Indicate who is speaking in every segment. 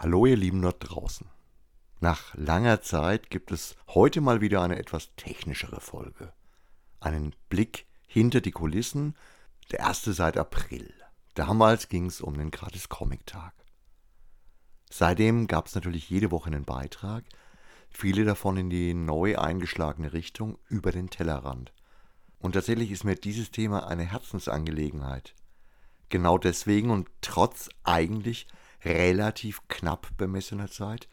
Speaker 1: Hallo ihr Lieben dort draußen. Nach langer Zeit gibt es heute mal wieder eine etwas technischere Folge. Einen Blick hinter die Kulissen, der erste seit April. Damals ging es um den Gratis-Comic-Tag. Seitdem gab es natürlich jede Woche einen Beitrag, viele davon in die neu eingeschlagene Richtung über den Tellerrand. Und tatsächlich ist mir dieses Thema eine Herzensangelegenheit. Genau deswegen und trotz eigentlich relativ knapp bemessener Zeit.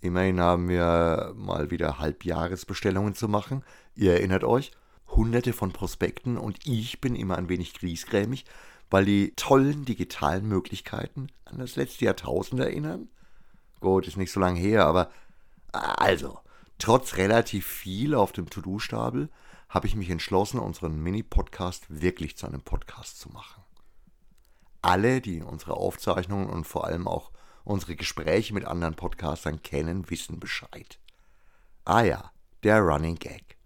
Speaker 1: Immerhin haben wir mal wieder Halbjahresbestellungen zu machen. Ihr erinnert euch, hunderte von Prospekten und ich bin immer ein wenig griesgrämig, weil die tollen digitalen Möglichkeiten an das letzte Jahrtausend erinnern. Gut, ist nicht so lange her, aber also, trotz relativ viel auf dem To-Do-Stapel habe ich mich entschlossen, unseren Mini-Podcast wirklich zu einem Podcast zu machen alle, die unsere Aufzeichnungen und vor allem auch unsere Gespräche mit anderen Podcastern kennen, wissen Bescheid. Ah ja, der Running Gag.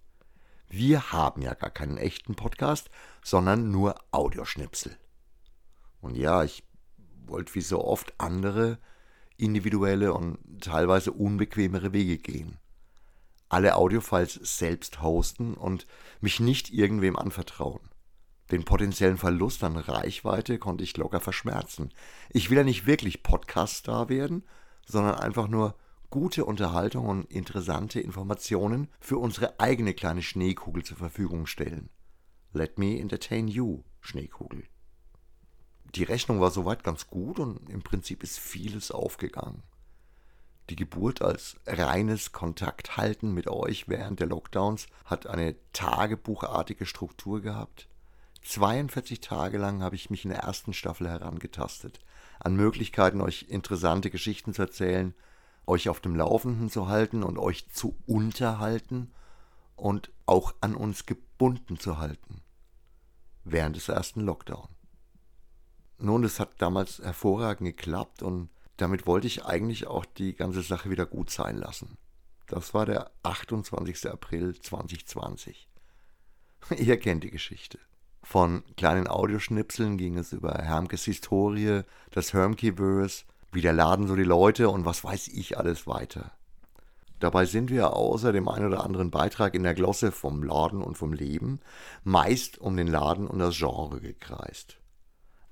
Speaker 1: Wir haben ja gar keinen echten Podcast, sondern nur Audioschnipsel. Und ja, ich wollte wie so oft andere individuelle und teilweise unbequemere Wege gehen. Alle Audiofiles selbst hosten und mich nicht irgendwem anvertrauen. Den potenziellen Verlust an Reichweite konnte ich locker verschmerzen. Ich will ja nicht wirklich Podcast-Star werden, sondern einfach nur gute Unterhaltung und interessante Informationen für unsere eigene kleine Schneekugel zur Verfügung stellen. Let me entertain you, Schneekugel. Die Rechnung war soweit ganz gut und im Prinzip ist vieles aufgegangen. Die Geburt als reines Kontakthalten mit euch während der Lockdowns hat eine tagebuchartige Struktur gehabt. 42 Tage lang habe ich mich in der ersten Staffel herangetastet, an Möglichkeiten, euch interessante Geschichten zu erzählen, euch auf dem Laufenden zu halten und euch zu unterhalten und auch an uns gebunden zu halten. Während des ersten Lockdown. Nun, es hat damals hervorragend geklappt und damit wollte ich eigentlich auch die ganze Sache wieder gut sein lassen. Das war der 28. April 2020. Ihr kennt die Geschichte. Von kleinen Audioschnipseln ging es über Hermkes Historie, das Hermkeverse, wie der Laden so die Leute und was weiß ich alles weiter. Dabei sind wir außer dem ein oder anderen Beitrag in der Glosse vom Laden und vom Leben meist um den Laden und das Genre gekreist.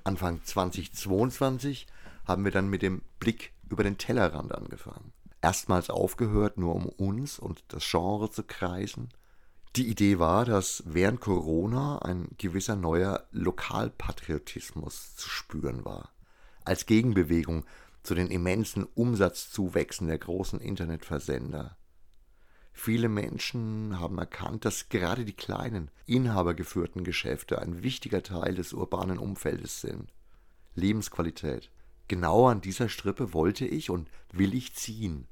Speaker 1: Anfang 2022 haben wir dann mit dem Blick über den Tellerrand angefangen. Erstmals aufgehört, nur um uns und das Genre zu kreisen, die Idee war, dass während Corona ein gewisser neuer Lokalpatriotismus zu spüren war. Als Gegenbewegung zu den immensen Umsatzzuwächsen der großen Internetversender. Viele Menschen haben erkannt, dass gerade die kleinen, inhabergeführten Geschäfte ein wichtiger Teil des urbanen Umfeldes sind. Lebensqualität. Genau an dieser Strippe wollte ich und will ich ziehen.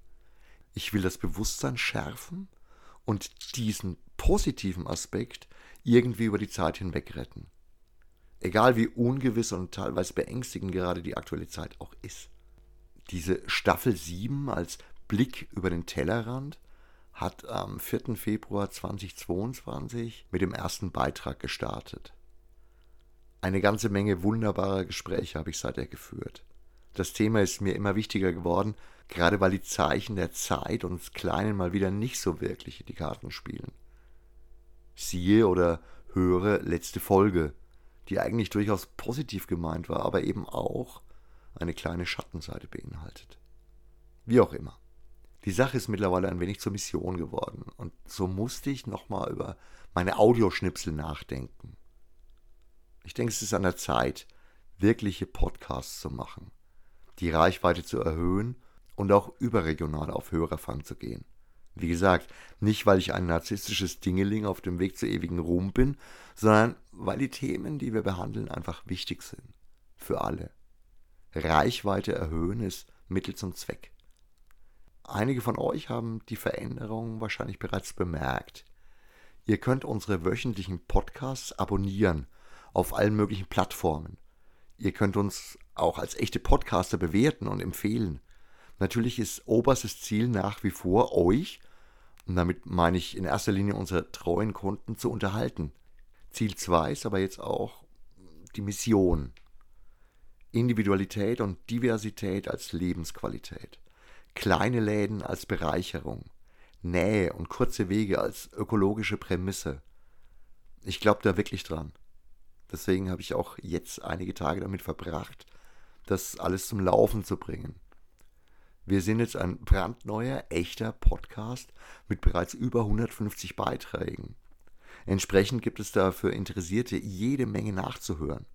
Speaker 1: Ich will das Bewusstsein schärfen und diesen positiven Aspekt irgendwie über die Zeit hinweg retten. Egal wie ungewiss und teilweise beängstigend gerade die aktuelle Zeit auch ist. Diese Staffel 7 als Blick über den Tellerrand hat am 4. Februar 2022 mit dem ersten Beitrag gestartet. Eine ganze Menge wunderbarer Gespräche habe ich seither geführt. Das Thema ist mir immer wichtiger geworden, gerade weil die Zeichen der Zeit uns Kleinen mal wieder nicht so wirklich in die Karten spielen. Siehe oder höre letzte Folge, die eigentlich durchaus positiv gemeint war, aber eben auch eine kleine Schattenseite beinhaltet. Wie auch immer. Die Sache ist mittlerweile ein wenig zur Mission geworden und so musste ich nochmal über meine Audioschnipsel nachdenken. Ich denke, es ist an der Zeit, wirkliche Podcasts zu machen, die Reichweite zu erhöhen und auch überregional auf Hörerfang zu gehen. Wie gesagt, nicht weil ich ein narzisstisches Dingeling auf dem Weg zu ewigen Ruhm bin, sondern weil die Themen, die wir behandeln, einfach wichtig sind. Für alle. Reichweite erhöhen ist Mittel zum Zweck. Einige von euch haben die Veränderungen wahrscheinlich bereits bemerkt. Ihr könnt unsere wöchentlichen Podcasts abonnieren auf allen möglichen Plattformen. Ihr könnt uns auch als echte Podcaster bewerten und empfehlen. Natürlich ist oberstes Ziel nach wie vor, euch, und damit meine ich in erster Linie unsere treuen Kunden, zu unterhalten. Ziel 2 ist aber jetzt auch die Mission. Individualität und Diversität als Lebensqualität. Kleine Läden als Bereicherung. Nähe und kurze Wege als ökologische Prämisse. Ich glaube da wirklich dran. Deswegen habe ich auch jetzt einige Tage damit verbracht, das alles zum Laufen zu bringen. Wir sind jetzt ein brandneuer, echter Podcast mit bereits über 150 Beiträgen. Entsprechend gibt es da für Interessierte jede Menge nachzuhören.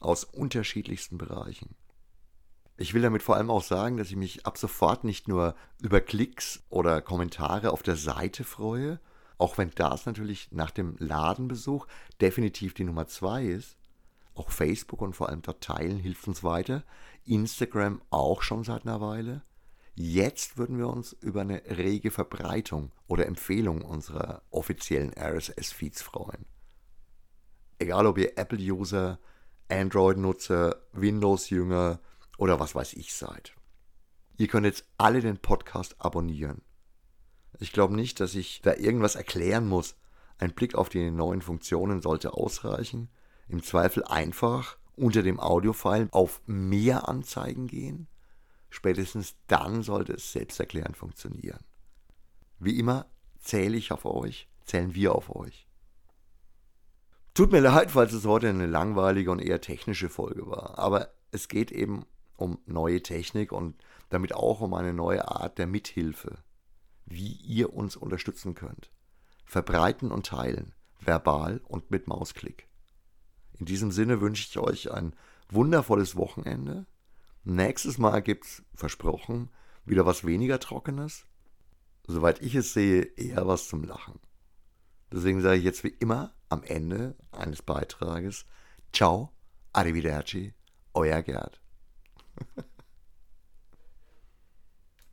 Speaker 1: Aus unterschiedlichsten Bereichen. Ich will damit vor allem auch sagen, dass ich mich ab sofort nicht nur über Klicks oder Kommentare auf der Seite freue, auch wenn das natürlich nach dem Ladenbesuch definitiv die Nummer zwei ist. Auch Facebook und vor allem dort teilen hilft uns weiter. Instagram auch schon seit einer Weile. Jetzt würden wir uns über eine rege Verbreitung oder Empfehlung unserer offiziellen RSS-Feeds freuen. Egal ob ihr Apple-User, Android-Nutzer, Windows-Jünger oder was weiß ich seid. Ihr könnt jetzt alle den Podcast abonnieren. Ich glaube nicht, dass ich da irgendwas erklären muss. Ein Blick auf die neuen Funktionen sollte ausreichen. Im Zweifel einfach unter dem Audiofile auf Mehr Anzeigen gehen. Spätestens dann sollte es selbsterklärend funktionieren. Wie immer zähle ich auf euch, zählen wir auf euch. Tut mir leid, falls es heute eine langweilige und eher technische Folge war, aber es geht eben um neue Technik und damit auch um eine neue Art der Mithilfe wie ihr uns unterstützen könnt. Verbreiten und teilen, verbal und mit Mausklick. In diesem Sinne wünsche ich euch ein wundervolles Wochenende. Nächstes Mal gibt's, versprochen, wieder was weniger Trockenes. Soweit ich es sehe, eher was zum Lachen. Deswegen sage ich jetzt wie immer am Ende eines Beitrages Ciao, arrivederci, euer Gerd.